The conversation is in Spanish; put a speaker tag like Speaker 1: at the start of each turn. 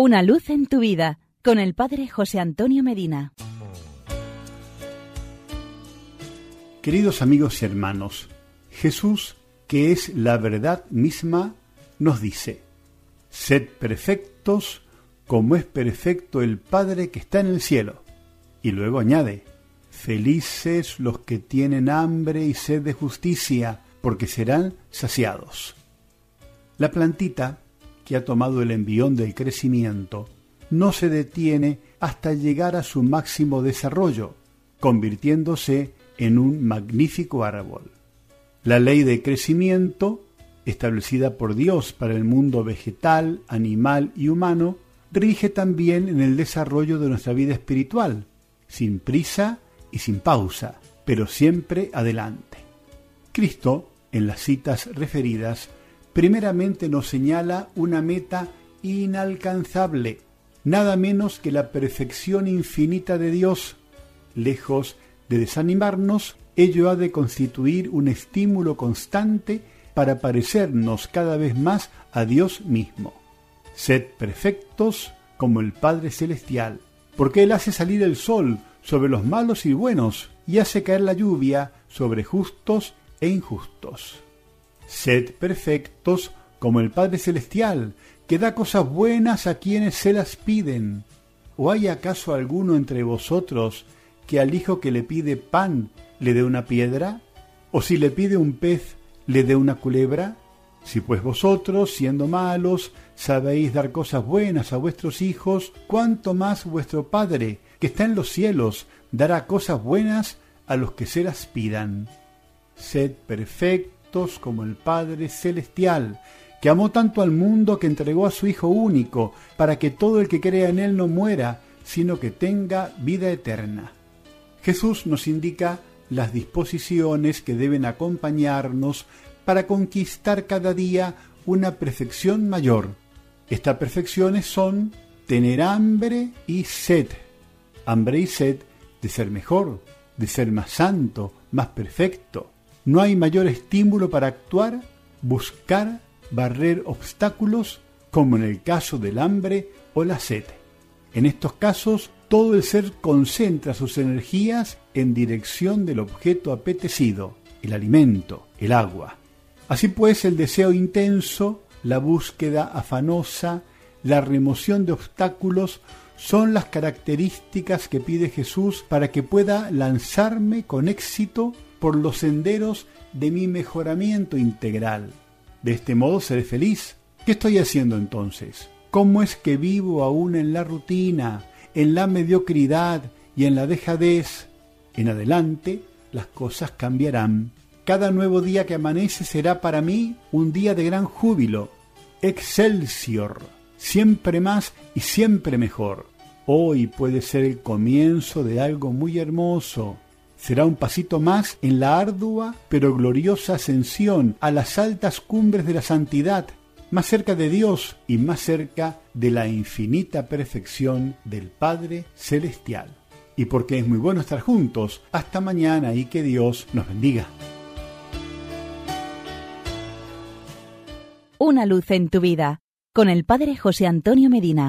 Speaker 1: Una luz en tu vida con el Padre José Antonio Medina.
Speaker 2: Queridos amigos y hermanos, Jesús, que es la verdad misma, nos dice, Sed perfectos como es perfecto el Padre que está en el cielo. Y luego añade, Felices los que tienen hambre y sed de justicia, porque serán saciados. La plantita que ha tomado el envión del crecimiento no se detiene hasta llegar a su máximo desarrollo, convirtiéndose en un magnífico árbol. La ley de crecimiento, establecida por Dios para el mundo vegetal, animal y humano, rige también en el desarrollo de nuestra vida espiritual, sin prisa y sin pausa, pero siempre adelante. Cristo, en las citas referidas, primeramente nos señala una meta inalcanzable, nada menos que la perfección infinita de Dios. Lejos de desanimarnos, ello ha de constituir un estímulo constante para parecernos cada vez más a Dios mismo. Sed perfectos como el Padre Celestial, porque Él hace salir el sol sobre los malos y buenos y hace caer la lluvia sobre justos e injustos. Sed perfectos como el Padre Celestial, que da cosas buenas a quienes se las piden. ¿O hay acaso alguno entre vosotros que al hijo que le pide pan le dé una piedra? ¿O si le pide un pez le dé una culebra? Si pues vosotros, siendo malos, sabéis dar cosas buenas a vuestros hijos, cuánto más vuestro Padre, que está en los cielos, dará cosas buenas a los que se las pidan. Sed perfectos como el Padre Celestial, que amó tanto al mundo que entregó a su Hijo único, para que todo el que crea en Él no muera, sino que tenga vida eterna. Jesús nos indica las disposiciones que deben acompañarnos para conquistar cada día una perfección mayor. Estas perfecciones son tener hambre y sed. Hambre y sed de ser mejor, de ser más santo, más perfecto. No hay mayor estímulo para actuar, buscar, barrer obstáculos como en el caso del hambre o la sed. En estos casos, todo el ser concentra sus energías en dirección del objeto apetecido, el alimento, el agua. Así pues, el deseo intenso, la búsqueda afanosa, la remoción de obstáculos son las características que pide Jesús para que pueda lanzarme con éxito por los senderos de mi mejoramiento integral. De este modo seré feliz. ¿Qué estoy haciendo entonces? ¿Cómo es que vivo aún en la rutina, en la mediocridad y en la dejadez? En adelante las cosas cambiarán. Cada nuevo día que amanece será para mí un día de gran júbilo. Excelsior, siempre más y siempre mejor. Hoy puede ser el comienzo de algo muy hermoso será un pasito más en la ardua pero gloriosa ascensión a las altas cumbres de la santidad, más cerca de Dios y más cerca de la infinita perfección del Padre Celestial. Y porque es muy bueno estar juntos, hasta mañana y que Dios nos bendiga.
Speaker 1: Una luz en tu vida, con el Padre José Antonio Medina.